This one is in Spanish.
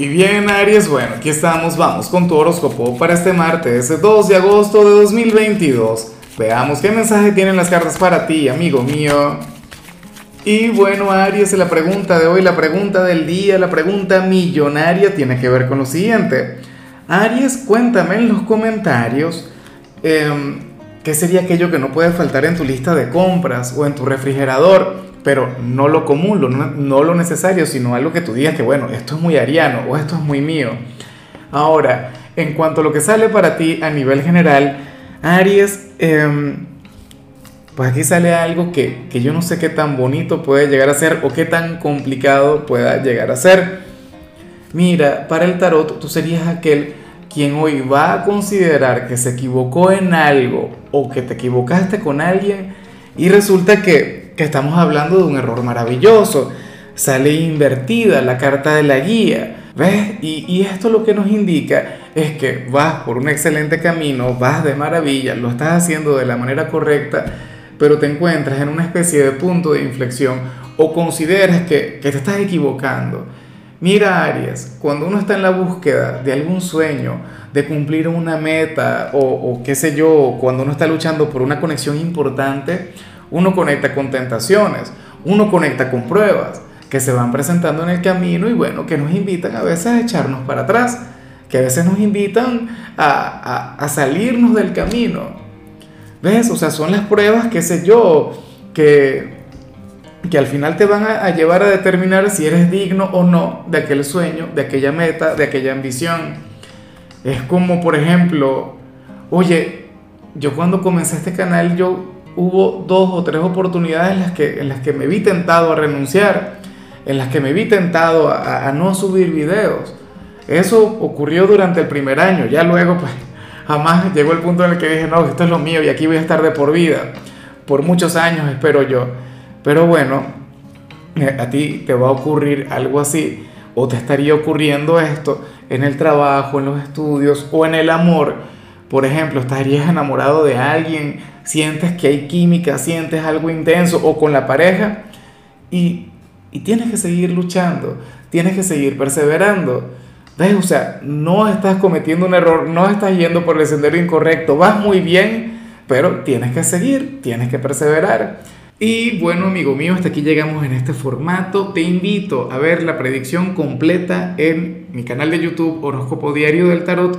Y bien, Aries, bueno, aquí estamos, vamos con tu horóscopo para este martes, 2 de agosto de 2022. Veamos qué mensaje tienen las cartas para ti, amigo mío. Y bueno, Aries, la pregunta de hoy, la pregunta del día, la pregunta millonaria tiene que ver con lo siguiente. Aries, cuéntame en los comentarios em, qué sería aquello que no puede faltar en tu lista de compras o en tu refrigerador pero no lo común, no, lo necesario, sino algo que tú digas que, bueno, esto es muy ariano o esto es muy mío. Ahora, en cuanto a lo que sale para ti a nivel general, Aries, em, pues aquí sale algo que, que, yo no sé qué tan bonito puede llegar a ser o qué tan complicado pueda llegar a ser. Mira, para el tarot tú serías aquel quien hoy va a considerar que se equivocó en algo o que te equivocaste con alguien y resulta que que estamos hablando de un error maravilloso. Sale invertida la carta de la guía. ¿Ves? Y, esto lo que nos indica es que vas por un excelente camino, vas de maravilla, lo estás haciendo de la manera correcta, pero te encuentras en una especie de punto de inflexión o consideras que, que te estás equivocando. Mira, Aries, cuando uno está en la búsqueda de algún sueño, de cumplir una meta o, o qué sé yo, cuando uno está luchando por una conexión importante, uno conecta con tentaciones, uno conecta con pruebas que se van presentando en el camino y bueno, que nos invitan a veces a echarnos para atrás, que a veces nos invitan a, a, salirnos del camino. ¿Ves? O sea, son las pruebas, qué sé yo, que, que al final te van a, a llevar a determinar si eres digno o no de aquel sueño, de aquella meta, de aquella ambición. Es como, por ejemplo, oye, yo cuando comencé este canal, yo hubo dos o tres oportunidades en las que, en las que me vi tentado a renunciar, en las que me vi tentado a, no subir videos. Eso ocurrió durante el primer año, ya luego pues jamás llegó el punto en el que dije, no, esto es lo mío y aquí voy a estar de por vida, por muchos años espero yo. Pero bueno, a ti te va a ocurrir algo así, o te estaría ocurriendo esto en el trabajo, en los estudios o en el amor. Por ejemplo, estarías enamorado de alguien, sientes que hay química, sientes algo intenso o con la pareja y, y tienes que seguir luchando, tienes que seguir perseverando. ¿Ves? O sea, no estás cometiendo un error, no estás yendo por el sendero incorrecto, vas muy bien, pero tienes que seguir, tienes que perseverar. Y bueno, amigo mío, hasta aquí llegamos en este formato. Te invito a ver la predicción completa en mi canal de YouTube Horóscopo Diario del Tarot